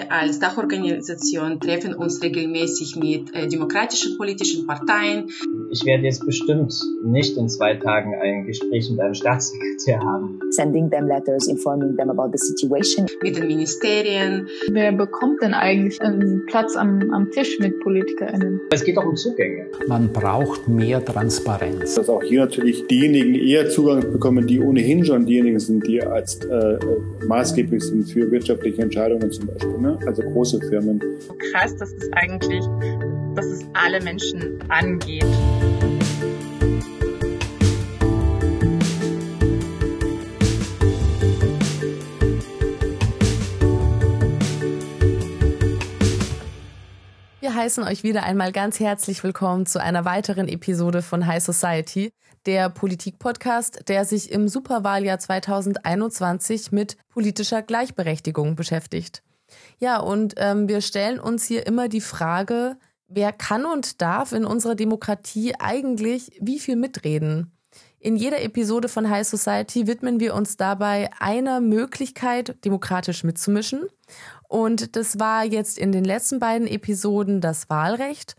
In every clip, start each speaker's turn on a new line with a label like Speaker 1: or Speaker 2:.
Speaker 1: wir als Dachorganisation treffen uns regelmäßig mit äh, demokratischen politischen Parteien.
Speaker 2: Ich werde jetzt bestimmt nicht in zwei Tagen ein Gespräch mit einem Staatssekretär haben.
Speaker 3: Sending them letters, informing them about the situation.
Speaker 1: Mit den Ministerien.
Speaker 4: Wer bekommt denn eigentlich einen Platz am, am Tisch mit PolitikerInnen?
Speaker 2: Es geht auch um Zugänge.
Speaker 5: Man braucht mehr Transparenz.
Speaker 6: Dass auch hier natürlich diejenigen eher Zugang bekommen, die ohnehin schon diejenigen sind, die als äh, maßgeblich sind für wirtschaftliche Entscheidungen zum Beispiel, ne? Also große Firmen.
Speaker 7: Krass, dass es eigentlich, dass es alle Menschen angeht.
Speaker 8: Wir heißen euch wieder einmal ganz herzlich willkommen zu einer weiteren Episode von High Society, der Politik-Podcast, der sich im Superwahljahr 2021 mit politischer Gleichberechtigung beschäftigt. Ja, und ähm, wir stellen uns hier immer die Frage, wer kann und darf in unserer Demokratie eigentlich wie viel mitreden? In jeder Episode von High Society widmen wir uns dabei einer Möglichkeit, demokratisch mitzumischen. Und das war jetzt in den letzten beiden Episoden das Wahlrecht.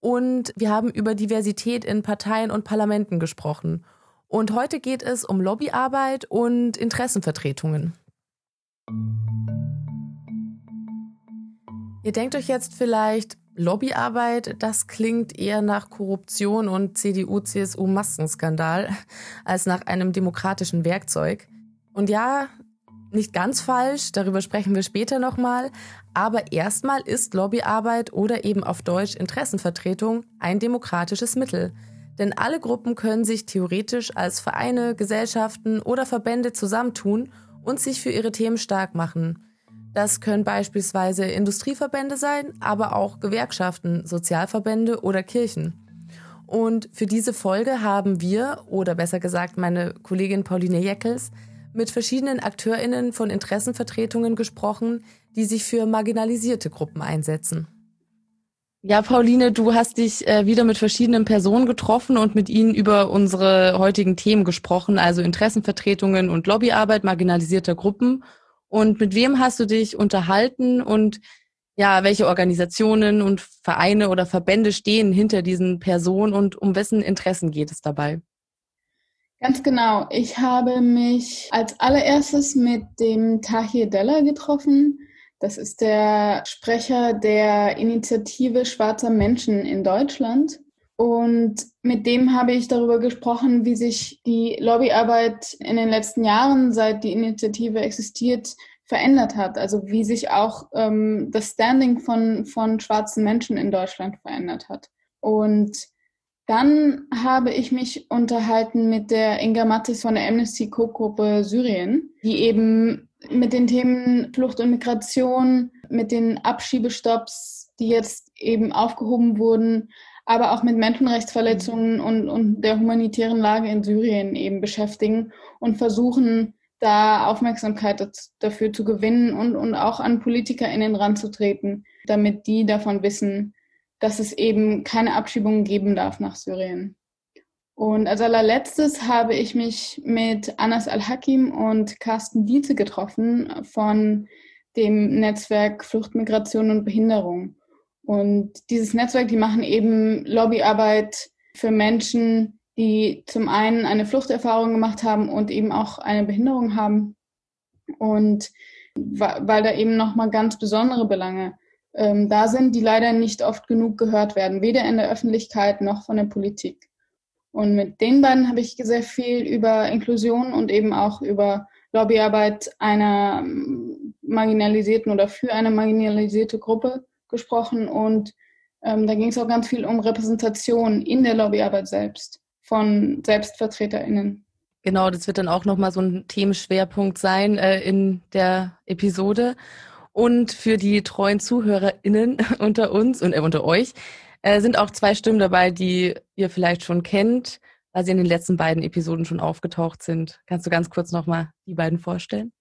Speaker 8: Und wir haben über Diversität in Parteien und Parlamenten gesprochen. Und heute geht es um Lobbyarbeit und Interessenvertretungen. Ihr denkt euch jetzt vielleicht, Lobbyarbeit, das klingt eher nach Korruption und CDU-CSU-Maskenskandal als nach einem demokratischen Werkzeug. Und ja, nicht ganz falsch, darüber sprechen wir später nochmal, aber erstmal ist Lobbyarbeit oder eben auf Deutsch Interessenvertretung ein demokratisches Mittel. Denn alle Gruppen können sich theoretisch als Vereine, Gesellschaften oder Verbände zusammentun und sich für ihre Themen stark machen. Das können beispielsweise Industrieverbände sein, aber auch Gewerkschaften, Sozialverbände oder Kirchen. Und für diese Folge haben wir, oder besser gesagt meine Kollegin Pauline Jeckels, mit verschiedenen AkteurInnen von Interessenvertretungen gesprochen, die sich für marginalisierte Gruppen einsetzen. Ja, Pauline, du hast dich äh, wieder mit verschiedenen Personen getroffen und mit ihnen über unsere heutigen Themen gesprochen, also Interessenvertretungen und Lobbyarbeit marginalisierter Gruppen. Und mit wem hast du dich unterhalten und ja, welche Organisationen und Vereine oder Verbände stehen hinter diesen Personen und um wessen Interessen geht es dabei?
Speaker 4: Ganz genau. Ich habe mich als allererstes mit dem Tahir Della getroffen. Das ist der Sprecher der Initiative Schwarzer Menschen in Deutschland. Und mit dem habe ich darüber gesprochen, wie sich die Lobbyarbeit in den letzten Jahren, seit die Initiative existiert, verändert hat. Also wie sich auch ähm, das Standing von, von schwarzen Menschen in Deutschland verändert hat. Und dann habe ich mich unterhalten mit der Inga Mattis von der Amnesty Co-Gruppe Syrien, die eben mit den Themen Flucht und Migration, mit den Abschiebestopps, die jetzt eben aufgehoben wurden, aber auch mit Menschenrechtsverletzungen und, und der humanitären Lage in Syrien eben beschäftigen und versuchen, da Aufmerksamkeit dafür zu gewinnen und, und auch an PolitikerInnen ranzutreten, damit die davon wissen, dass es eben keine Abschiebungen geben darf nach Syrien. Und als allerletztes habe ich mich mit Anas Al-Hakim und Carsten Dietze getroffen von dem Netzwerk Flucht, Migration und Behinderung. Und dieses Netzwerk, die machen eben Lobbyarbeit für Menschen, die zum einen eine Fluchterfahrung gemacht haben und eben auch eine Behinderung haben. Und weil da eben nochmal ganz besondere Belange ähm, da sind, die leider nicht oft genug gehört werden, weder in der Öffentlichkeit noch von der Politik. Und mit den beiden habe ich sehr viel über Inklusion und eben auch über Lobbyarbeit einer ähm, marginalisierten oder für eine marginalisierte Gruppe gesprochen. Und ähm, da ging es auch ganz viel um Repräsentation in der Lobbyarbeit selbst von SelbstvertreterInnen.
Speaker 8: Genau, das wird dann auch nochmal so ein Themenschwerpunkt sein äh, in der Episode. Und für die treuen ZuhörerInnen unter uns und äh, unter euch äh, sind auch zwei Stimmen dabei, die ihr vielleicht schon kennt, weil sie in den letzten beiden Episoden schon aufgetaucht sind. Kannst du ganz kurz nochmal die beiden vorstellen?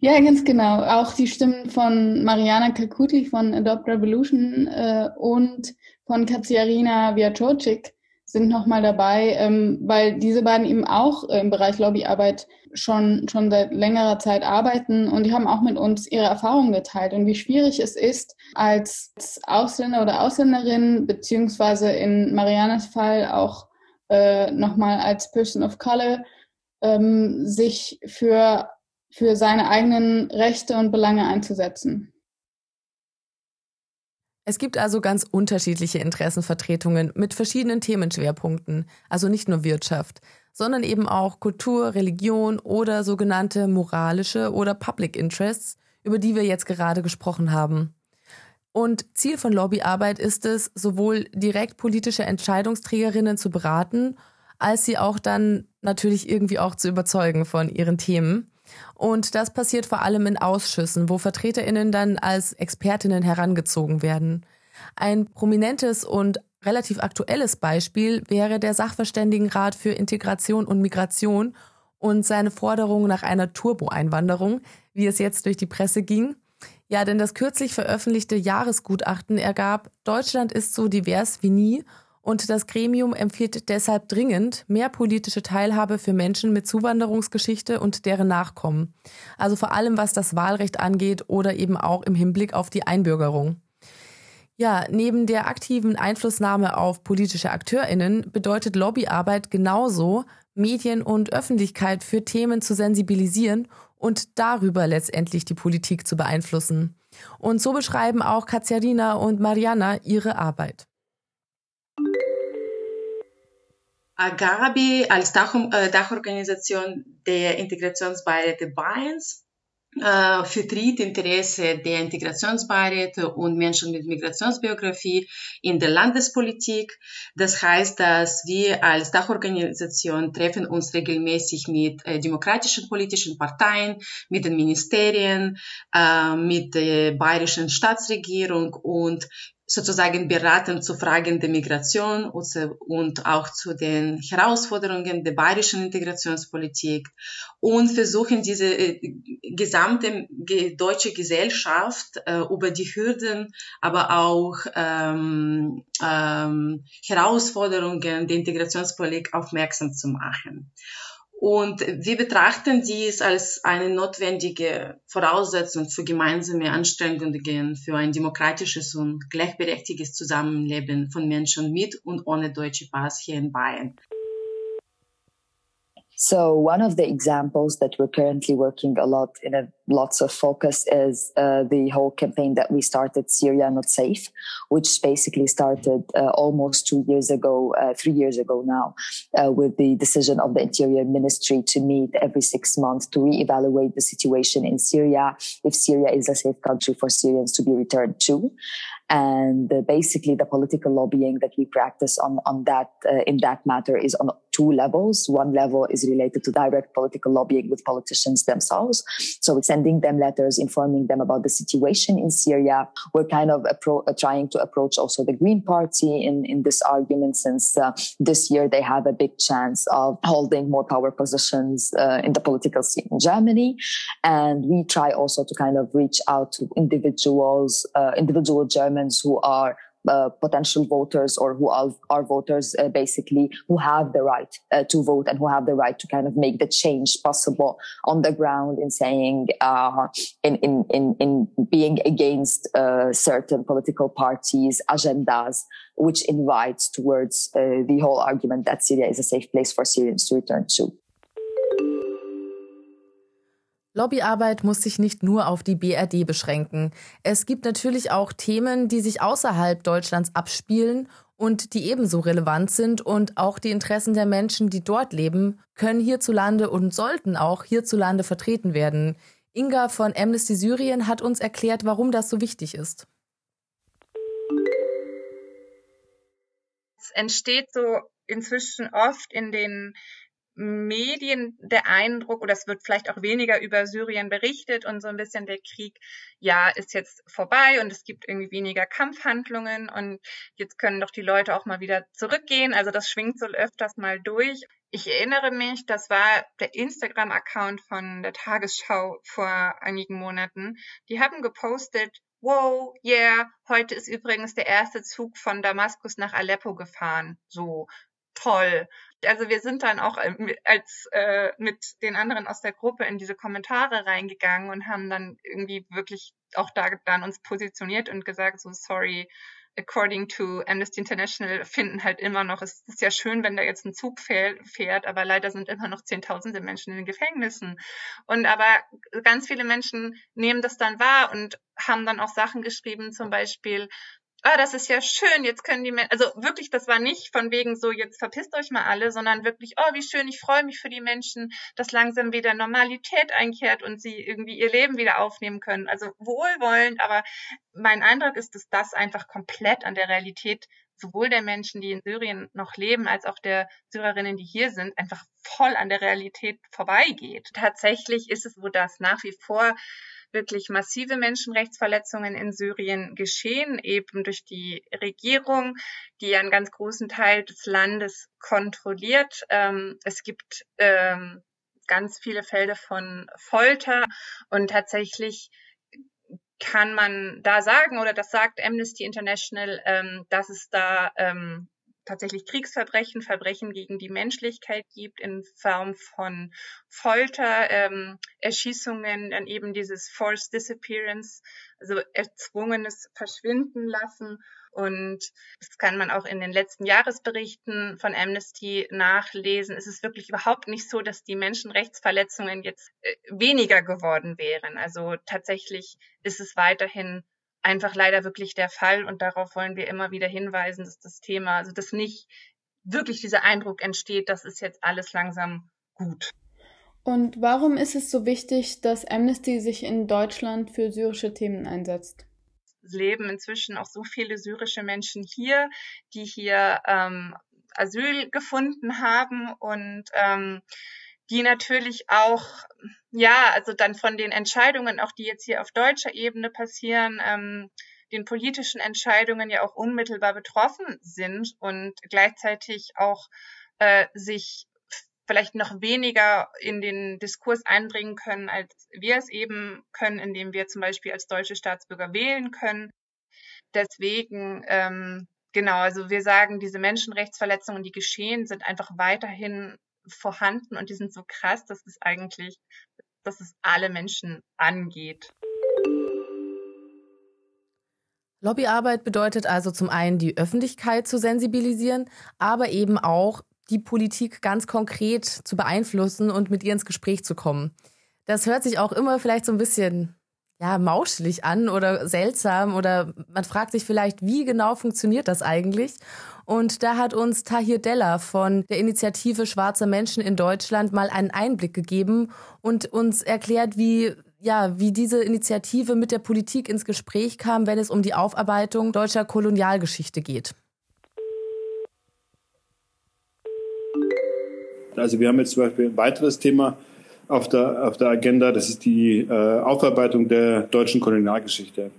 Speaker 4: Ja, ganz genau. Auch die Stimmen von Mariana Kakuti von Adopt Revolution äh, und von Katsiarina Viacocic sind nochmal dabei, ähm, weil diese beiden eben auch im Bereich Lobbyarbeit schon, schon seit längerer Zeit arbeiten und die haben auch mit uns ihre Erfahrungen geteilt und wie schwierig es ist, als Ausländer oder Ausländerin, beziehungsweise in Marianas Fall auch äh, nochmal als Person of Color, ähm, sich für, für seine eigenen Rechte und Belange einzusetzen.
Speaker 8: Es gibt also ganz unterschiedliche Interessenvertretungen mit verschiedenen Themenschwerpunkten, also nicht nur Wirtschaft, sondern eben auch Kultur, Religion oder sogenannte moralische oder Public Interests, über die wir jetzt gerade gesprochen haben. Und Ziel von Lobbyarbeit ist es, sowohl direkt politische Entscheidungsträgerinnen zu beraten, als sie auch dann natürlich irgendwie auch zu überzeugen von ihren Themen. Und das passiert vor allem in Ausschüssen, wo Vertreterinnen dann als Expertinnen herangezogen werden. Ein prominentes und relativ aktuelles Beispiel wäre der Sachverständigenrat für Integration und Migration und seine Forderung nach einer Turbo-Einwanderung, wie es jetzt durch die Presse ging. Ja, denn das kürzlich veröffentlichte Jahresgutachten ergab, Deutschland ist so divers wie nie und das Gremium empfiehlt deshalb dringend mehr politische Teilhabe für Menschen mit Zuwanderungsgeschichte und deren Nachkommen. Also vor allem was das Wahlrecht angeht oder eben auch im Hinblick auf die Einbürgerung. Ja, neben der aktiven Einflussnahme auf politische Akteurinnen bedeutet Lobbyarbeit genauso, Medien und Öffentlichkeit für Themen zu sensibilisieren und darüber letztendlich die Politik zu beeinflussen. Und so beschreiben auch Katjarina und Mariana ihre Arbeit.
Speaker 1: Agabi als äh, Dachorganisation der Integrationsbeiräte Bayerns äh, vertritt Interesse der Integrationsbeiräte und Menschen mit Migrationsbiografie in der Landespolitik. Das heißt, dass wir als Dachorganisation treffen uns regelmäßig mit äh, demokratischen politischen Parteien, mit den Ministerien, mit der bayerischen Staatsregierung und sozusagen beraten zu Fragen der Migration und auch zu den Herausforderungen der bayerischen Integrationspolitik und versuchen diese äh, gesamte deutsche Gesellschaft äh, über die Hürden, aber auch ähm, ähm, Herausforderungen der Integrationspolitik aufmerksam zu machen. Und wir betrachten dies als eine notwendige Voraussetzung für gemeinsame Anstrengungen für ein demokratisches und gleichberechtigtes Zusammenleben von Menschen mit und ohne deutsche Pass hier in Bayern.
Speaker 3: So one of the examples that we're currently working a lot in a lots of focus is uh, the whole campaign that we started, Syria Not Safe, which basically started uh, almost two years ago, uh, three years ago now, uh, with the decision of the Interior Ministry to meet every six months to reevaluate the situation in Syria, if Syria is a safe country for Syrians to be returned to. And uh, basically, the political lobbying that we practice on on that uh, in that matter is on two levels. One level is related to direct political lobbying with politicians themselves. So sending them letters, informing them about the situation in Syria. We're kind of appro- uh, trying to approach also the Green Party in in this argument, since uh, this year they have a big chance of holding more power positions uh, in the political scene in Germany. And we try also to kind of reach out to individuals, uh, individual Germans who are uh, potential voters or who are, are voters uh, basically who have the right uh, to vote and who have the right to kind of make the change possible on the ground in saying uh, in, in in in being against uh, certain political parties agendas which invites towards the whole argument that Syria is a safe place for Syrians to return to.
Speaker 8: Lobbyarbeit muss sich nicht nur auf die BRD beschränken. Es gibt natürlich auch Themen, die sich außerhalb Deutschlands abspielen und die ebenso relevant sind und auch die Interessen der Menschen, die dort leben, können hierzulande und sollten auch hierzulande vertreten werden. Inga von Amnesty Syrien hat uns erklärt, warum das so wichtig ist.
Speaker 7: Es entsteht so inzwischen oft in den Medien der Eindruck, oder es wird vielleicht auch weniger über Syrien berichtet und so ein bisschen der Krieg, ja, ist jetzt vorbei und es gibt irgendwie weniger Kampfhandlungen und jetzt können doch die Leute auch mal wieder zurückgehen. Also das schwingt so öfters mal durch. Ich erinnere mich, das war der Instagram-Account von der Tagesschau vor einigen Monaten. Die haben gepostet, wow, yeah, heute ist übrigens der erste Zug von Damaskus nach Aleppo gefahren. So. toll. Also wir sind dann auch äh, als äh, mit den anderen aus der Gruppe in diese Kommentare reingegangen und haben dann irgendwie wirklich auch da dann uns positioniert und gesagt, so sorry, according to Amnesty International finden halt immer noch, es ist ja schön, wenn da jetzt ein Zug fährt, aber leider sind immer noch Zehntausende Menschen in den Gefängnissen. Und aber ganz viele Menschen nehmen das dann wahr und haben dann auch Sachen geschrieben, zum Beispiel, ah, das ist ja schön, jetzt können die Menschen, also wirklich, das war nicht von wegen so, jetzt verpisst euch mal alle, sondern wirklich, oh, wie schön, ich freue mich für die Menschen, dass langsam wieder Normalität einkehrt und sie irgendwie ihr Leben wieder aufnehmen können. Also wohlwollend, aber mein Eindruck ist, dass das einfach komplett an der Realität sowohl der Menschen, die in Syrien noch leben, als auch der Syrerinnen, die hier sind, einfach voll an der Realität vorbeigeht. Tatsächlich ist es so, dass nach wie vor wirklich massive Menschenrechtsverletzungen in Syrien geschehen, eben durch die Regierung, die einen ganz großen Teil des Landes kontrolliert. Ähm, es gibt ähm, ganz viele Fälle von Folter und tatsächlich kann man da sagen, oder das sagt Amnesty International, ähm, dass es da ähm, tatsächlich Kriegsverbrechen, Verbrechen gegen die Menschlichkeit gibt in Form von Folter, ähm, Erschießungen, dann eben dieses Forced Disappearance, also erzwungenes Verschwinden lassen. Und das kann man auch in den letzten Jahresberichten von Amnesty nachlesen. Es ist wirklich überhaupt nicht so, dass die Menschenrechtsverletzungen jetzt äh, weniger geworden wären. Also tatsächlich ist es weiterhin einfach leider wirklich der Fall und darauf wollen wir immer wieder hinweisen, dass das Thema, also dass nicht wirklich dieser Eindruck entsteht, das ist jetzt alles langsam gut.
Speaker 4: Und warum ist es so wichtig, dass Amnesty sich in Deutschland für syrische Themen einsetzt?
Speaker 7: Es leben inzwischen auch so viele syrische Menschen hier, die hier ähm, Asyl gefunden haben und ähm, die natürlich auch, ja, also dann von den Entscheidungen, auch die jetzt hier auf deutscher Ebene passieren, ähm, den politischen Entscheidungen ja auch unmittelbar betroffen sind und gleichzeitig auch äh, sich vielleicht noch weniger in den Diskurs einbringen können, als wir es eben können, indem wir zum Beispiel als deutsche Staatsbürger wählen können. Deswegen, ähm, genau, also wir sagen, diese Menschenrechtsverletzungen, die geschehen, sind einfach weiterhin vorhanden und die sind so krass, dass es eigentlich, dass es alle Menschen angeht.
Speaker 8: Lobbyarbeit bedeutet also zum einen die Öffentlichkeit zu sensibilisieren, aber eben auch die Politik ganz konkret zu beeinflussen und mit ihr ins Gespräch zu kommen. Das hört sich auch immer vielleicht so ein bisschen ja, mauschelig an oder seltsam oder man fragt sich vielleicht, wie genau funktioniert das eigentlich? Und da hat uns Tahir Della von der Initiative Schwarzer Menschen in Deutschland mal einen Einblick gegeben und uns erklärt, wie ja, wie diese Initiative mit der Politik ins Gespräch kam, wenn es um die Aufarbeitung deutscher Kolonialgeschichte geht.
Speaker 6: Also wir haben jetzt zum Beispiel ein weiteres Thema auf der, auf der Agenda, das ist die äh, Aufarbeitung der deutschen Kolonialgeschichte.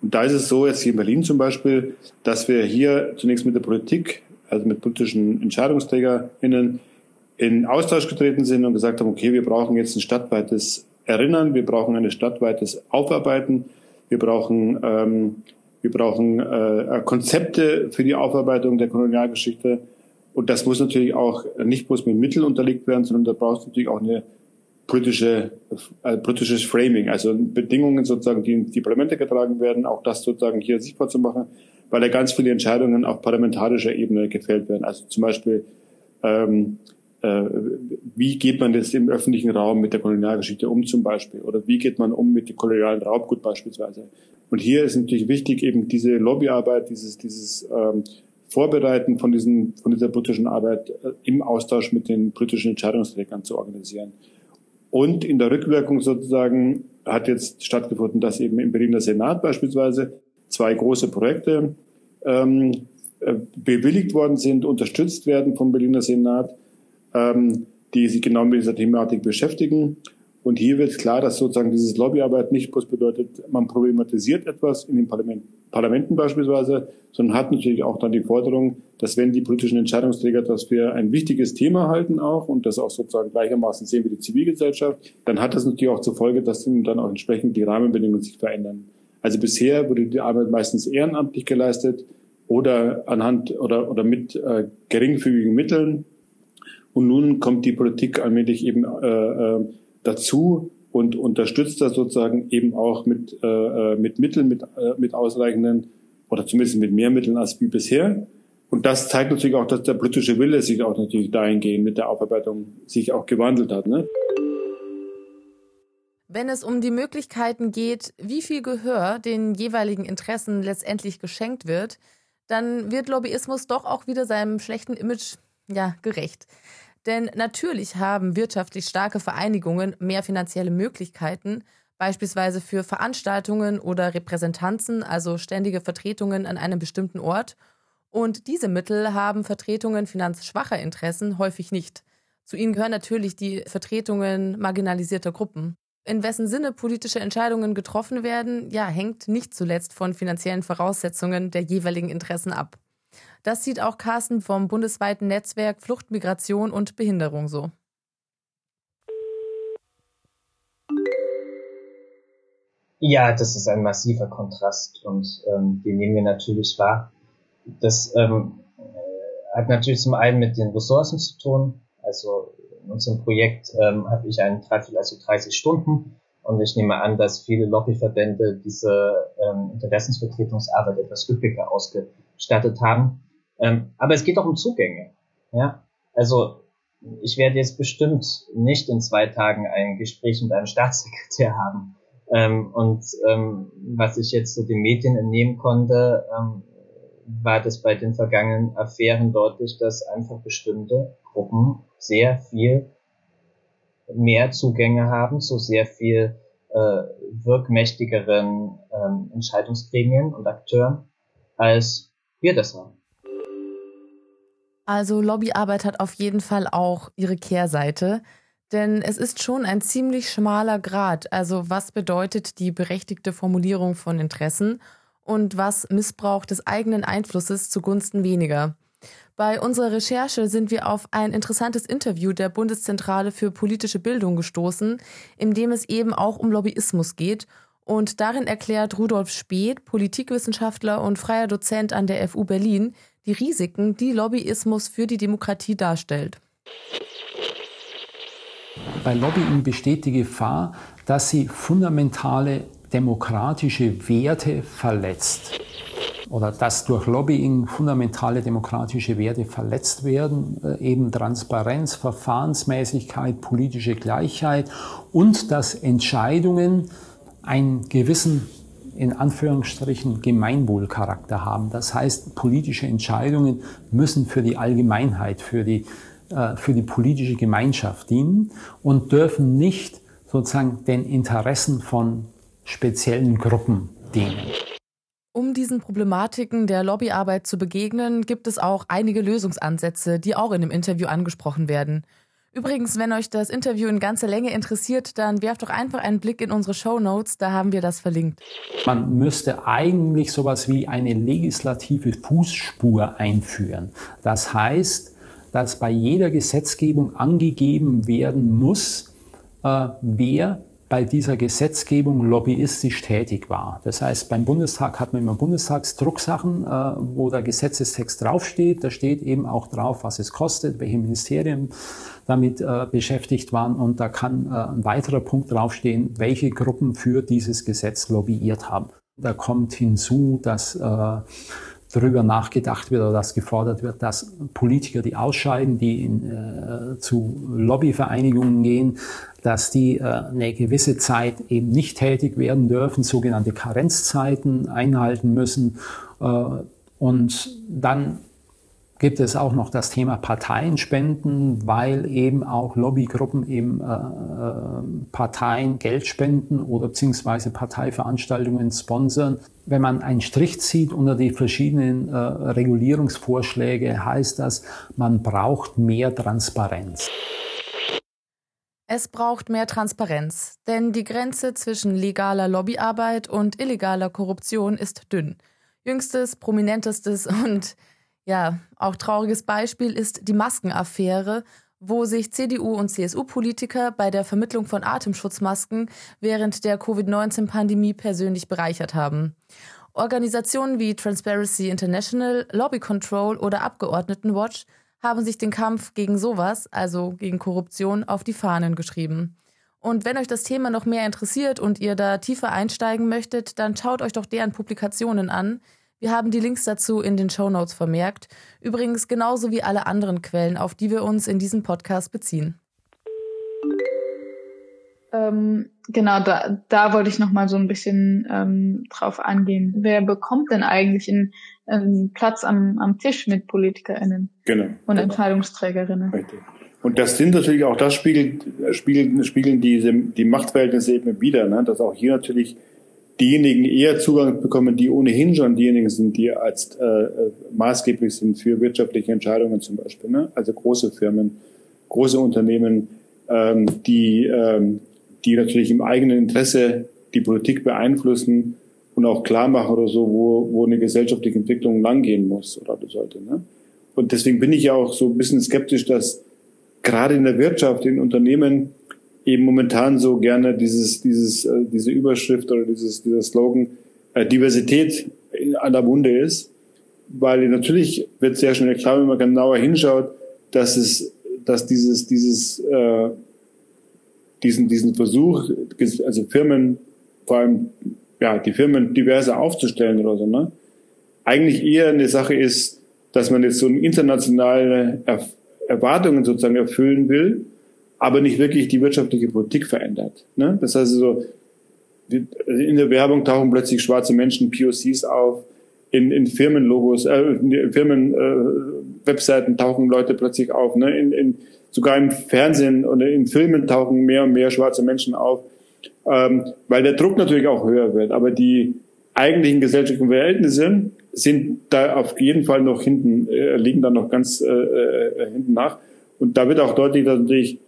Speaker 6: Und da ist es so, jetzt hier in Berlin zum Beispiel, dass wir hier zunächst mit der Politik, also mit politischen EntscheidungsträgerInnen, in Austausch getreten sind und gesagt haben, okay, wir brauchen jetzt ein stadtweites Erinnern, wir brauchen ein stadtweites Aufarbeiten, wir brauchen, ähm, wir brauchen äh, Konzepte für die Aufarbeitung der Kolonialgeschichte. Und das muss natürlich auch nicht bloß mit Mitteln unterlegt werden, sondern da braucht es natürlich auch eine politische, äh, politisches Framing, also Bedingungen sozusagen, die in die Parlamente getragen werden, auch das sozusagen hier sichtbar zu machen, weil ja ganz viele Entscheidungen auf parlamentarischer Ebene gefällt werden. Also zum Beispiel, ähm, äh, wie geht man jetzt im öffentlichen Raum mit der Kolonialgeschichte um zum Beispiel? Oder wie geht man um mit dem kolonialen Raubgut beispielsweise? Und hier ist natürlich wichtig, eben diese Lobbyarbeit, dieses, dieses ähm, Vorbereiten von, diesen, von dieser politischen Arbeit äh, im Austausch mit den politischen Entscheidungsträgern zu organisieren. Und in der Rückwirkung sozusagen hat jetzt stattgefunden, dass eben im Berliner Senat beispielsweise zwei große Projekte ähm, äh, bewilligt worden sind, unterstützt werden vom Berliner Senat, ähm, die sich genau mit dieser Thematik beschäftigen. Und hier wird klar, dass sozusagen dieses Lobbyarbeit nicht bloß bedeutet, man problematisiert etwas in den Parlament, Parlamenten beispielsweise, sondern hat natürlich auch dann die Forderung, dass wenn die politischen Entscheidungsträger das für ein wichtiges Thema halten auch und das auch sozusagen gleichermaßen sehen wie die Zivilgesellschaft, dann hat das natürlich auch zur Folge, dass dann auch entsprechend die Rahmenbedingungen sich verändern. Also bisher wurde die Arbeit meistens ehrenamtlich geleistet oder anhand oder, oder mit äh, geringfügigen Mitteln. Und nun kommt die Politik allmählich eben äh, äh, dazu und unterstützt das sozusagen eben auch mit, äh, äh mit Mitteln, mit, äh, mit ausreichenden oder zumindest mit mehr Mitteln als wie bisher. Und das zeigt natürlich auch, dass der politische Wille sich auch natürlich dahingehend mit der Aufarbeitung sich auch gewandelt hat. Ne?
Speaker 8: Wenn es um die Möglichkeiten geht, wie viel Gehör den jeweiligen Interessen letztendlich geschenkt wird, dann wird Lobbyismus doch auch wieder seinem schlechten Image ja, gerecht. Denn natürlich haben wirtschaftlich starke Vereinigungen mehr finanzielle Möglichkeiten, beispielsweise für Veranstaltungen oder Repräsentanzen, also ständige Vertretungen an einem bestimmten Ort. Und diese Mittel haben Vertretungen finanzschwacher Interessen häufig nicht. Zu ihnen gehören natürlich die Vertretungen marginalisierter Gruppen. In wessen Sinne politische Entscheidungen getroffen werden, ja, hängt nicht zuletzt von finanziellen Voraussetzungen der jeweiligen Interessen ab. Das sieht auch Carsten vom bundesweiten Netzwerk Flucht, Migration und Behinderung so.
Speaker 2: Ja, das ist ein massiver Kontrast und ähm, den nehmen wir natürlich wahr. Das ähm, äh, hat natürlich zum einen mit den Ressourcen zu tun. Also in unserem Projekt ähm, habe ich einen Dreiviertel, also 30 Stunden. Und ich nehme an, dass viele Lobbyverbände diese ähm, Interessensvertretungsarbeit etwas üppiger ausgestattet haben. Ähm, aber es geht auch um Zugänge. Ja, also ich werde jetzt bestimmt nicht in zwei Tagen ein Gespräch mit einem Staatssekretär haben. Ähm, und ähm, was ich jetzt so den Medien entnehmen konnte, ähm, war das bei den vergangenen Affären deutlich, dass einfach bestimmte Gruppen sehr viel mehr Zugänge haben zu sehr viel äh, wirkmächtigeren ähm, Entscheidungsgremien und Akteuren, als wir das haben.
Speaker 8: Also Lobbyarbeit hat auf jeden Fall auch ihre Kehrseite. Denn es ist schon ein ziemlich schmaler Grad. Also was bedeutet die berechtigte Formulierung von Interessen und was Missbrauch des eigenen Einflusses zugunsten weniger? Bei unserer Recherche sind wir auf ein interessantes Interview der Bundeszentrale für politische Bildung gestoßen, in dem es eben auch um Lobbyismus geht. Und darin erklärt Rudolf Speth, Politikwissenschaftler und freier Dozent an der FU Berlin, die Risiken, die Lobbyismus für die Demokratie darstellt.
Speaker 5: Bei Lobbying besteht die Gefahr, dass sie fundamentale demokratische Werte verletzt oder dass durch Lobbying fundamentale demokratische Werte verletzt werden, äh, eben Transparenz, Verfahrensmäßigkeit, politische Gleichheit und dass Entscheidungen einen gewissen in Anführungsstrichen Gemeinwohlcharakter haben. Das heißt, politische Entscheidungen müssen für die Allgemeinheit, für die, äh, für die politische Gemeinschaft dienen und dürfen nicht sozusagen den Interessen von speziellen Gruppen dienen.
Speaker 8: Um diesen Problematiken der Lobbyarbeit zu begegnen, gibt es auch einige Lösungsansätze, die auch in dem Interview angesprochen werden. Übrigens, wenn euch das Interview in ganzer Länge interessiert, dann werft doch einfach einen Blick in unsere Show Notes, da haben wir das verlinkt.
Speaker 5: Man müsste eigentlich sowas wie eine legislative Fußspur einführen. Das heißt, dass bei jeder Gesetzgebung angegeben werden muss, äh, wer bei dieser Gesetzgebung lobbyistisch tätig war. Das heißt, beim Bundestag hat man immer Bundestagsdrucksachen, äh, wo der Gesetzestext draufsteht. Da steht eben auch drauf, was es kostet, welche Ministerien damit äh, beschäftigt waren. Und da kann äh, ein weiterer Punkt draufstehen, welche Gruppen für dieses Gesetz lobbyiert haben. Da kommt hinzu, dass äh, darüber nachgedacht wird oder dass gefordert wird, dass Politiker, die ausscheiden, die in, äh, zu Lobbyvereinigungen gehen, dass die äh, eine gewisse Zeit eben nicht tätig werden dürfen, sogenannte Karenzzeiten einhalten müssen. Äh, und dann gibt es auch noch das Thema Parteienspenden, weil eben auch Lobbygruppen eben äh, äh, Parteien Geld spenden oder beziehungsweise Parteiveranstaltungen sponsern. Wenn man einen Strich zieht unter die verschiedenen äh, Regulierungsvorschläge, heißt das, man braucht mehr Transparenz.
Speaker 8: Es braucht mehr Transparenz, denn die Grenze zwischen legaler Lobbyarbeit und illegaler Korruption ist dünn. Jüngstes, prominentestes und ja, auch trauriges Beispiel ist die Maskenaffäre, wo sich CDU und CSU-Politiker bei der Vermittlung von Atemschutzmasken während der Covid-19-Pandemie persönlich bereichert haben. Organisationen wie Transparency International, Lobby Control oder Abgeordnetenwatch haben sich den Kampf gegen sowas, also gegen Korruption, auf die Fahnen geschrieben. Und wenn euch das Thema noch mehr interessiert und ihr da tiefer einsteigen möchtet, dann schaut euch doch deren Publikationen an. Wir haben die Links dazu in den Show Notes vermerkt. Übrigens genauso wie alle anderen Quellen, auf die wir uns in diesem Podcast beziehen.
Speaker 4: Ähm, genau, da, da wollte ich noch mal so ein bisschen ähm, drauf angehen. Wer bekommt denn eigentlich einen, einen Platz am, am Tisch mit PolitikerInnen
Speaker 6: genau,
Speaker 4: und
Speaker 6: genau.
Speaker 4: Entscheidungsträgerinnen?
Speaker 6: Richtig. Und das sind natürlich auch, das spiegelt, spiegeln, spiegeln diese, die Machtverhältnisse eben wieder, ne? dass auch hier natürlich diejenigen eher Zugang bekommen, die ohnehin schon diejenigen sind, die als äh, äh, maßgeblich sind für wirtschaftliche Entscheidungen zum Beispiel. Ne? Also große Firmen, große Unternehmen, ähm, die, ähm, die natürlich im eigenen Interesse die Politik beeinflussen und auch klar machen oder so, wo, wo eine gesellschaftliche Entwicklung langgehen muss oder sollte. Ne? Und deswegen bin ich ja auch so ein bisschen skeptisch, dass gerade in der Wirtschaft, in Unternehmen eben momentan so gerne dieses, dieses, äh, diese Überschrift oder dieses, dieser Slogan äh, Diversität an der Munde ist, weil natürlich wird sehr schnell klar, wenn man genauer hinschaut, dass es, dass dieses, dieses, äh, diesen, diesen Versuch, also Firmen, vor allem, ja, die Firmen diverser aufzustellen oder so, ne, eigentlich eher eine Sache ist, dass man jetzt so internationale Erwartungen sozusagen erfüllen will, aber nicht wirklich die wirtschaftliche Politik verändert. Ne? Das heißt so, in der Werbung tauchen plötzlich schwarze Menschen, POCs auf, in, in Firmenlogos, äh, in Firmen äh, Webseiten tauchen Leute plötzlich auf, ne? in, in, sogar im Fernsehen oder in Filmen tauchen mehr und mehr schwarze Menschen auf, ähm, weil der Druck natürlich auch höher wird. Aber die eigentlichen gesellschaftlichen Verhältnisse sind da auf jeden Fall noch hinten, äh, liegen da noch ganz äh, äh, hinten nach. Und da wird auch deutlich, dass natürlich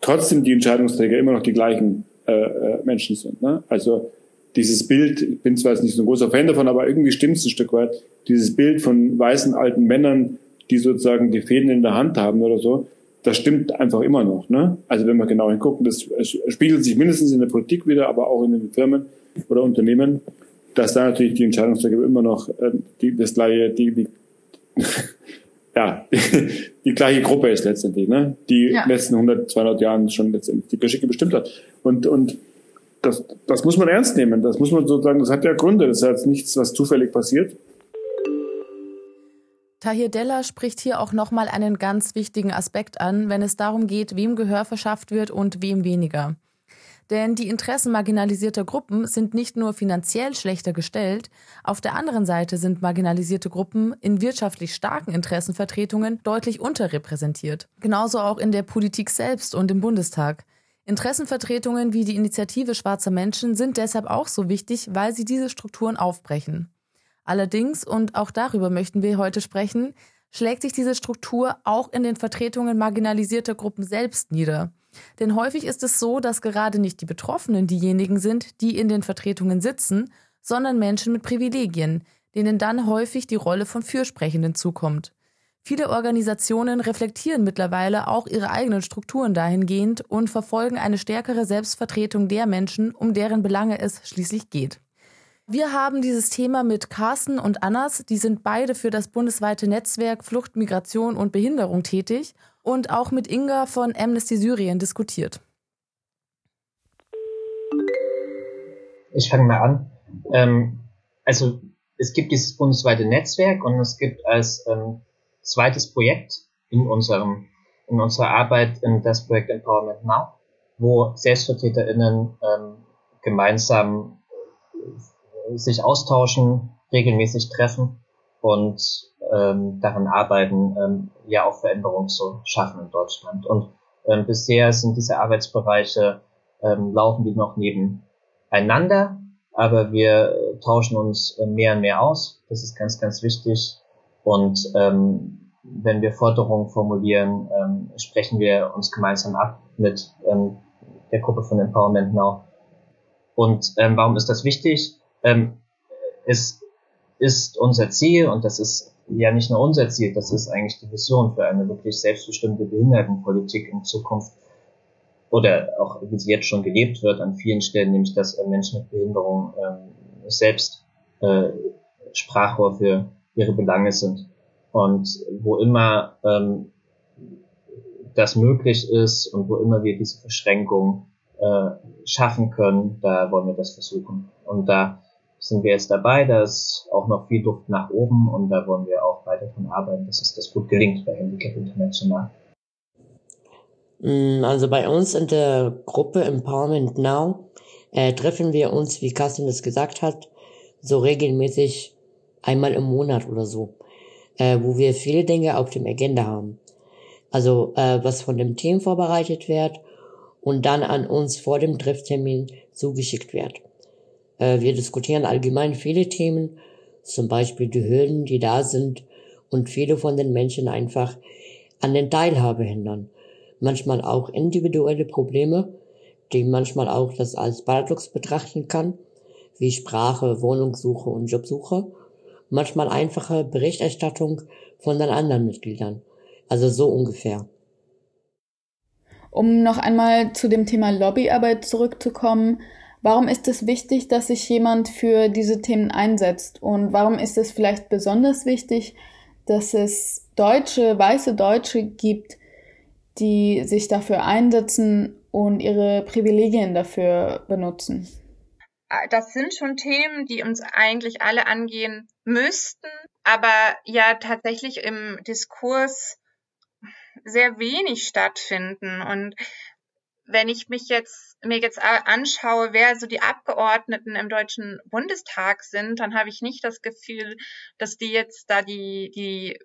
Speaker 6: trotzdem die Entscheidungsträger immer noch die gleichen äh, äh, Menschen sind. Ne? Also dieses Bild, ich bin zwar jetzt nicht so ein großer Fan davon, aber irgendwie stimmt es ein Stück weit, dieses Bild von weißen alten Männern, die sozusagen die Fäden in der Hand haben oder so, das stimmt einfach immer noch. Ne? Also wenn wir genau hingucken, das spiegelt sich mindestens in der Politik wieder, aber auch in den Firmen oder Unternehmen dass da natürlich die Entscheidungsträger immer noch äh, die, das gleiche, die, die ja, die gleiche Gruppe ist letztendlich, ne? die ja. in den letzten 100, 200 Jahren schon letztendlich die Geschicke bestimmt hat. Und, und das, das muss man ernst nehmen. Das muss man sozusagen, das hat ja Gründe. Das ist jetzt nichts, was zufällig passiert.
Speaker 8: Tahir Della spricht hier auch nochmal einen ganz wichtigen Aspekt an, wenn es darum geht, wem Gehör verschafft wird und wem weniger. Denn die Interessen marginalisierter Gruppen sind nicht nur finanziell schlechter gestellt, auf der anderen Seite sind marginalisierte Gruppen in wirtschaftlich starken Interessenvertretungen deutlich unterrepräsentiert. Genauso auch in der Politik selbst und im Bundestag. Interessenvertretungen wie die Initiative Schwarzer Menschen sind deshalb auch so wichtig, weil sie diese Strukturen aufbrechen. Allerdings, und auch darüber möchten wir heute sprechen, schlägt sich diese Struktur auch in den Vertretungen marginalisierter Gruppen selbst nieder. Denn häufig ist es so, dass gerade nicht die Betroffenen diejenigen sind, die in den Vertretungen sitzen, sondern Menschen mit Privilegien, denen dann häufig die Rolle von Fürsprechenden zukommt. Viele Organisationen reflektieren mittlerweile auch ihre eigenen Strukturen dahingehend und verfolgen eine stärkere Selbstvertretung der Menschen, um deren Belange es schließlich geht. Wir haben dieses Thema mit Carsten und Annas, die sind beide für das bundesweite Netzwerk Flucht, Migration und Behinderung tätig und auch mit Inga von Amnesty Syrien diskutiert.
Speaker 2: Ich fange mal an. Ähm, also es gibt dieses bundesweite Netzwerk und es gibt als ähm, zweites Projekt in unserem in unserer Arbeit in das Projekt Empowerment Now, wo SelbstvertreterInnen ähm, gemeinsam äh, sich austauschen, regelmäßig treffen und ähm, daran arbeiten, ähm, ja auch Veränderungen zu schaffen in Deutschland. Und ähm, bisher sind diese Arbeitsbereiche, ähm, laufen die noch nebeneinander, aber wir äh, tauschen uns äh, mehr und mehr aus. Das ist ganz, ganz wichtig. Und ähm, wenn wir Forderungen formulieren, ähm, sprechen wir uns gemeinsam ab mit ähm, der Gruppe von Empowerment Now. Und ähm, warum ist das wichtig? Ähm, es ist unser Ziel und das ist ja nicht nur unser Ziel, das ist eigentlich die Vision für eine wirklich selbstbestimmte Behindertenpolitik in Zukunft oder auch wie sie jetzt schon gelebt wird an vielen Stellen, nämlich dass Menschen mit Behinderung äh, selbst äh, Sprachrohr für ihre Belange sind. Und wo immer ähm, das möglich ist und wo immer wir diese Verschränkung äh, schaffen können, da wollen wir das versuchen. Und da sind wir jetzt dabei, da ist auch noch viel Luft nach oben und da wollen wir auch weiter von arbeiten, dass es das gut gelingt bei Handicap International.
Speaker 9: Mm, also bei uns in der Gruppe Empowerment Now äh, treffen wir uns, wie Carsten es gesagt hat, so regelmäßig einmal im Monat oder so, äh, wo wir viele Dinge auf dem Agenda haben. Also äh, was von dem Team vorbereitet wird und dann an uns vor dem Trifftermin zugeschickt wird. Äh, wir diskutieren allgemein viele Themen, zum Beispiel die Hürden, die da sind und viele von den Menschen einfach an den Teilhabe hindern. Manchmal auch individuelle Probleme, die manchmal auch das als Paradox betrachten kann, wie Sprache, Wohnungssuche und Jobsuche. Manchmal einfache Berichterstattung von den anderen Mitgliedern. Also so ungefähr.
Speaker 4: Um noch einmal zu dem Thema Lobbyarbeit zurückzukommen, warum ist es wichtig, dass sich jemand für diese Themen einsetzt? Und warum ist es vielleicht besonders wichtig, dass es Deutsche, weiße Deutsche gibt, die sich dafür einsetzen und ihre Privilegien dafür benutzen?
Speaker 7: Das sind schon Themen, die uns eigentlich alle angehen müssten, aber ja tatsächlich im Diskurs sehr wenig stattfinden. Und wenn ich mich jetzt mir jetzt anschaue, wer so die Abgeordneten im Deutschen Bundestag sind, dann habe ich nicht das Gefühl, dass die jetzt da die die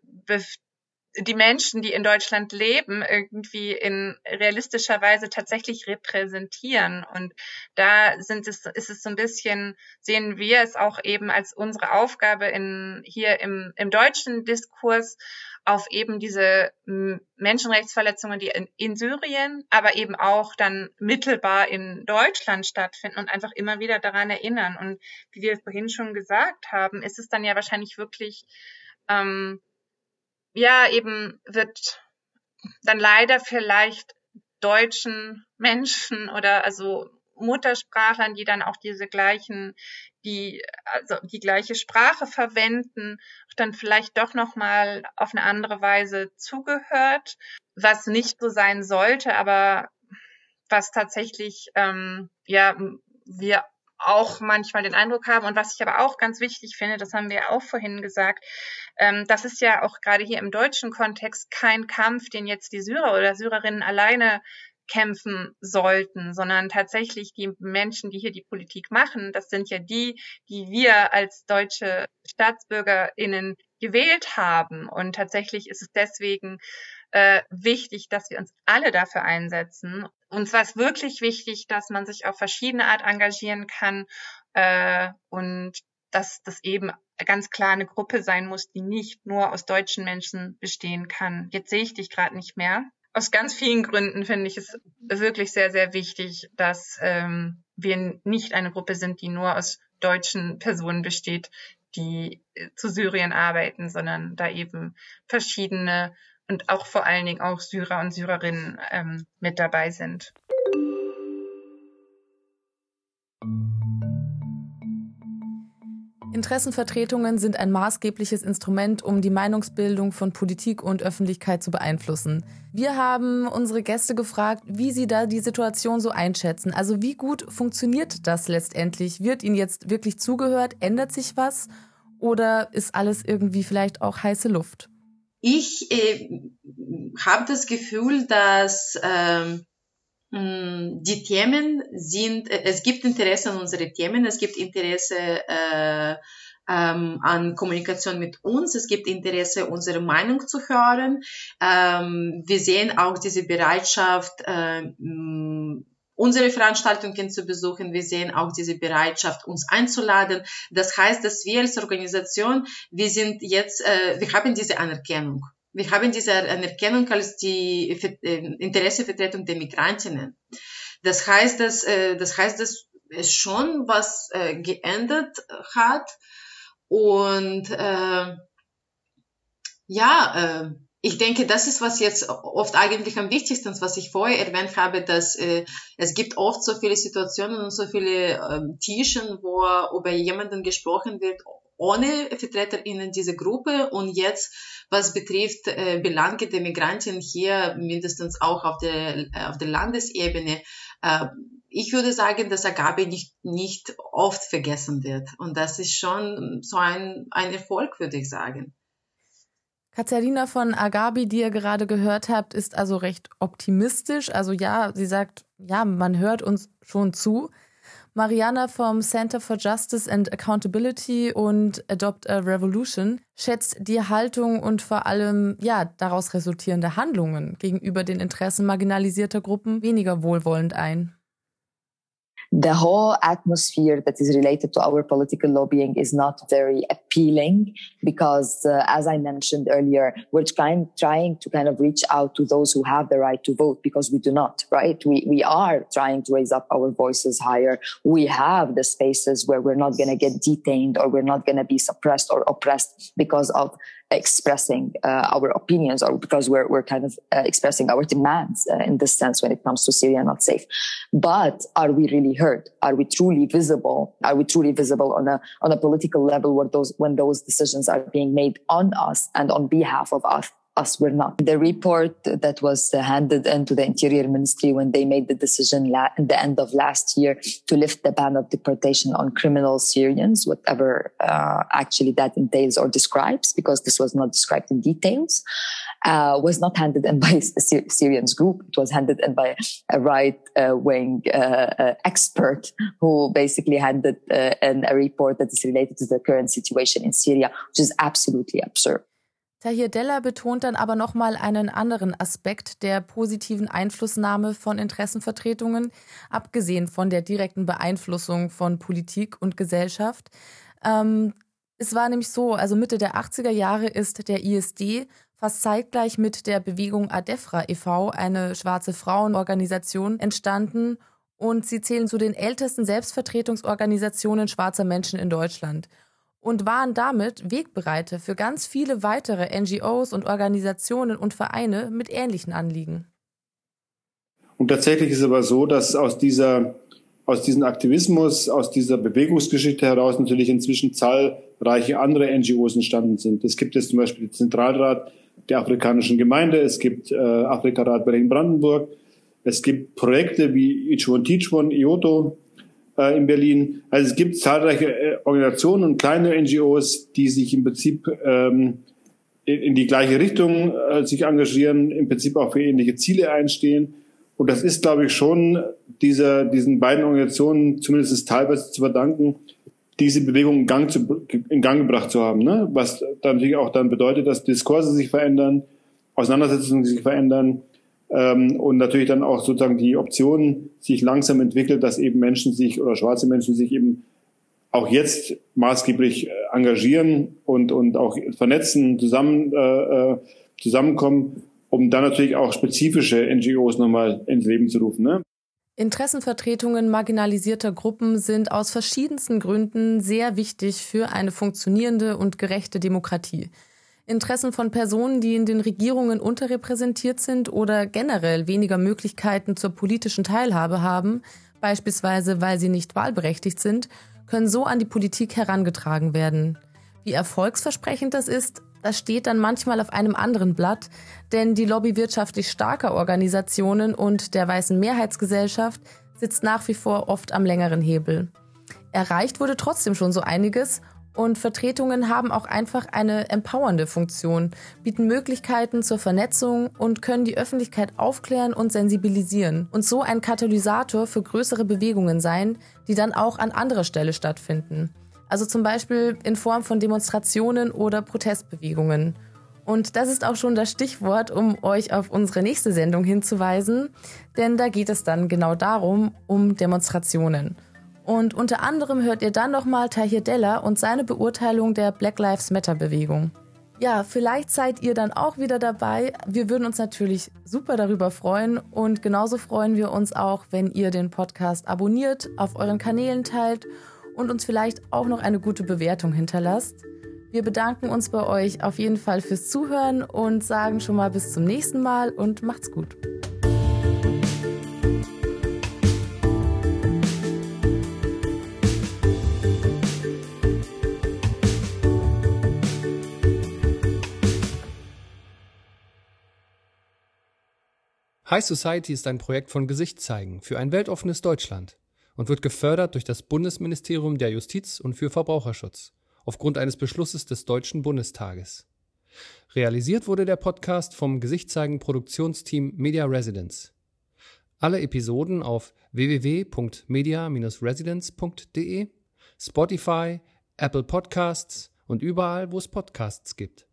Speaker 7: die Menschen, die in Deutschland leben, irgendwie in realistischer Weise tatsächlich repräsentieren. Und da sind es, ist es so ein bisschen, sehen wir es auch eben als unsere Aufgabe in, hier im, im deutschen Diskurs, auf eben diese Menschenrechtsverletzungen, die in, in, Syrien, aber eben auch dann mittelbar in Deutschland stattfinden und einfach immer wieder daran erinnern. Und wie wir vorhin schon gesagt haben, ist es dann ja wahrscheinlich wirklich, ähm, ja, eben wird dann leider vielleicht deutschen Menschen oder also Muttersprachlern, die dann auch diese gleichen, die also die gleiche Sprache verwenden, dann vielleicht doch noch mal auf eine andere Weise zugehört, was nicht so sein sollte, aber was tatsächlich ähm, ja wir auch manchmal den Eindruck haben. Und was ich aber auch ganz wichtig finde, das haben wir auch vorhin gesagt, ähm, das ist ja auch gerade hier im deutschen Kontext kein Kampf, den jetzt die Syrer oder Syrerinnen alleine kämpfen sollten, sondern tatsächlich die Menschen, die hier die Politik machen, das sind ja die, die wir als deutsche Staatsbürgerinnen gewählt haben. Und tatsächlich ist es deswegen äh, wichtig, dass wir uns alle dafür einsetzen. Und zwar ist wirklich wichtig, dass man sich auf verschiedene Art engagieren kann äh, und dass das eben ganz klar eine Gruppe sein muss, die nicht nur aus deutschen Menschen bestehen kann. Jetzt sehe ich dich gerade nicht mehr aus ganz vielen Gründen finde ich es wirklich sehr, sehr wichtig, dass ähm, wir nicht eine Gruppe sind, die nur aus deutschen Personen besteht, die äh, zu Syrien arbeiten, sondern da eben verschiedene und auch vor allen Dingen auch Syrer und Syrerinnen ähm, mit dabei sind.
Speaker 8: Interessenvertretungen sind ein maßgebliches Instrument, um die Meinungsbildung von Politik und Öffentlichkeit zu beeinflussen. Wir haben unsere Gäste gefragt, wie sie da die Situation so einschätzen. Also wie gut funktioniert das letztendlich? Wird ihnen jetzt wirklich zugehört? Ändert sich was? Oder ist alles irgendwie vielleicht auch heiße Luft?
Speaker 1: Ich äh, habe das Gefühl, dass äh, die Themen sind, äh, es gibt Interesse an unsere Themen, es gibt Interesse äh, ähm, an Kommunikation mit uns, es gibt Interesse, unsere Meinung zu hören. Ähm, wir sehen auch diese Bereitschaft, äh, unsere Veranstaltungen zu besuchen. Wir sehen auch diese Bereitschaft, uns einzuladen. Das heißt, dass wir als Organisation, wir sind jetzt, äh, wir haben diese Anerkennung wir haben diese Anerkennung als die äh, Interessevertretung der Migrantinnen. Das heißt, dass, äh, das heißt, dass es schon was äh, geändert hat und äh, ja, äh, ich denke, das ist, was jetzt oft eigentlich am wichtigsten was ich vorher erwähnt habe, dass äh, es gibt oft so viele Situationen und so viele ähm, Tischen, wo über jemanden gesprochen wird, ohne VertreterInnen dieser Gruppe und jetzt, was betrifft äh, Belange der Migranten hier, mindestens auch auf der, auf der Landesebene, äh, ich würde sagen, dass Agape nicht, nicht oft vergessen wird. Und das ist schon so ein, ein Erfolg, würde ich sagen.
Speaker 8: Katharina von Agabi, die ihr gerade gehört habt, ist also recht optimistisch. Also ja, sie sagt, ja, man hört uns schon zu. Mariana vom Center for Justice and Accountability und Adopt a Revolution schätzt die Haltung und vor allem ja daraus resultierende Handlungen gegenüber den Interessen marginalisierter Gruppen weniger wohlwollend ein.
Speaker 3: The whole atmosphere that is related to our political lobbying is not very appealing because, uh, as I mentioned earlier, we're trying, trying to kind of reach out to those who have the right to vote because we do not, right? We, we are trying to raise up our voices higher. We have the spaces where we're not going to get detained or we're not going to be suppressed or oppressed because of expressing uh, our opinions or because we're, we're kind of uh, expressing our demands uh, in this sense when it comes to Syria not safe. But are we really heard? Are we truly visible? Are we truly visible on a, on a political level where those, when those decisions are being made on us and on behalf of us? Us were not. The report that was handed into the Interior Ministry when they made the decision la- at the end of last year to lift the ban of deportation on criminal Syrians, whatever uh, actually that entails or describes, because this was not described in details. Uh, was not handed in by a Syr- Syrians group. It was handed in by a right uh, wing uh, uh, expert who basically handed uh, in a report that is related to the current situation in Syria, which is absolutely absurd.
Speaker 8: Tahir Della betont dann aber nochmal einen anderen Aspekt der positiven Einflussnahme von Interessenvertretungen, abgesehen von der direkten Beeinflussung von Politik und Gesellschaft. Ähm, es war nämlich so, also Mitte der 80er Jahre ist der ISD fast zeitgleich mit der Bewegung ADEFRA e.V., eine schwarze Frauenorganisation, entstanden und sie zählen zu den ältesten Selbstvertretungsorganisationen schwarzer Menschen in Deutschland und waren damit Wegbereiter für ganz viele weitere NGOs und Organisationen und Vereine mit ähnlichen Anliegen.
Speaker 6: Und tatsächlich ist es aber so, dass aus dieser aus diesem Aktivismus, aus dieser Bewegungsgeschichte heraus natürlich inzwischen zahlreiche andere NGOs entstanden sind. Es gibt jetzt zum Beispiel den Zentralrat der Afrikanischen Gemeinde, es gibt äh, Afrikarat Berlin-Brandenburg, es gibt Projekte wie Each One Teach One, IOTO, äh, in Berlin. Also es gibt zahlreiche äh, Organisationen und kleine NGOs, die sich im Prinzip ähm, in, in die gleiche Richtung äh, sich engagieren, im Prinzip auch für ähnliche Ziele einstehen. Und das ist, glaube ich, schon dieser, diesen beiden Organisationen zumindest teilweise zu verdanken, diese Bewegung in Gang, zu, in Gang gebracht zu haben. Ne? Was dann natürlich auch dann bedeutet, dass Diskurse sich verändern, Auseinandersetzungen sich verändern, ähm, und natürlich dann auch sozusagen die Option sich langsam entwickelt, dass eben Menschen sich oder schwarze Menschen sich eben auch jetzt maßgeblich äh, engagieren und, und auch vernetzen, zusammen, äh, äh, zusammenkommen, um dann natürlich auch spezifische NGOs nochmal ins Leben zu rufen. Ne?
Speaker 8: Interessenvertretungen marginalisierter Gruppen sind aus verschiedensten Gründen sehr wichtig für eine funktionierende und gerechte Demokratie. Interessen von Personen, die in den Regierungen unterrepräsentiert sind oder generell weniger Möglichkeiten zur politischen Teilhabe haben, beispielsweise weil sie nicht wahlberechtigt sind, können so an die Politik herangetragen werden. Wie erfolgsversprechend das ist, das steht dann manchmal auf einem anderen Blatt, denn die Lobby wirtschaftlich starker Organisationen und der weißen Mehrheitsgesellschaft sitzt nach wie vor oft am längeren Hebel. Erreicht wurde trotzdem schon so einiges und Vertretungen haben auch einfach eine empowernde Funktion, bieten Möglichkeiten zur Vernetzung und können die Öffentlichkeit aufklären und sensibilisieren und so ein Katalysator für größere Bewegungen sein, die dann auch an anderer Stelle stattfinden. Also zum Beispiel in Form von Demonstrationen oder Protestbewegungen. Und das ist auch schon das Stichwort, um euch auf unsere nächste Sendung hinzuweisen, denn da geht es dann genau darum, um Demonstrationen. Und unter anderem hört ihr dann nochmal Tahir Della und seine Beurteilung der Black Lives Matter Bewegung. Ja, vielleicht seid ihr dann auch wieder dabei. Wir würden uns natürlich super darüber freuen und genauso freuen wir uns auch, wenn ihr den Podcast abonniert, auf euren Kanälen teilt und uns vielleicht auch noch eine gute Bewertung hinterlasst. Wir bedanken uns bei euch auf jeden Fall fürs Zuhören und sagen schon mal bis zum nächsten Mal und macht's gut.
Speaker 10: High Society ist ein Projekt von Gesicht zeigen für ein weltoffenes Deutschland und wird gefördert durch das Bundesministerium der Justiz und für Verbraucherschutz aufgrund eines Beschlusses des Deutschen Bundestages. Realisiert wurde der Podcast vom Gesicht zeigen Produktionsteam Media Residence. Alle Episoden auf www.media-residence.de, Spotify, Apple Podcasts und überall, wo es Podcasts gibt.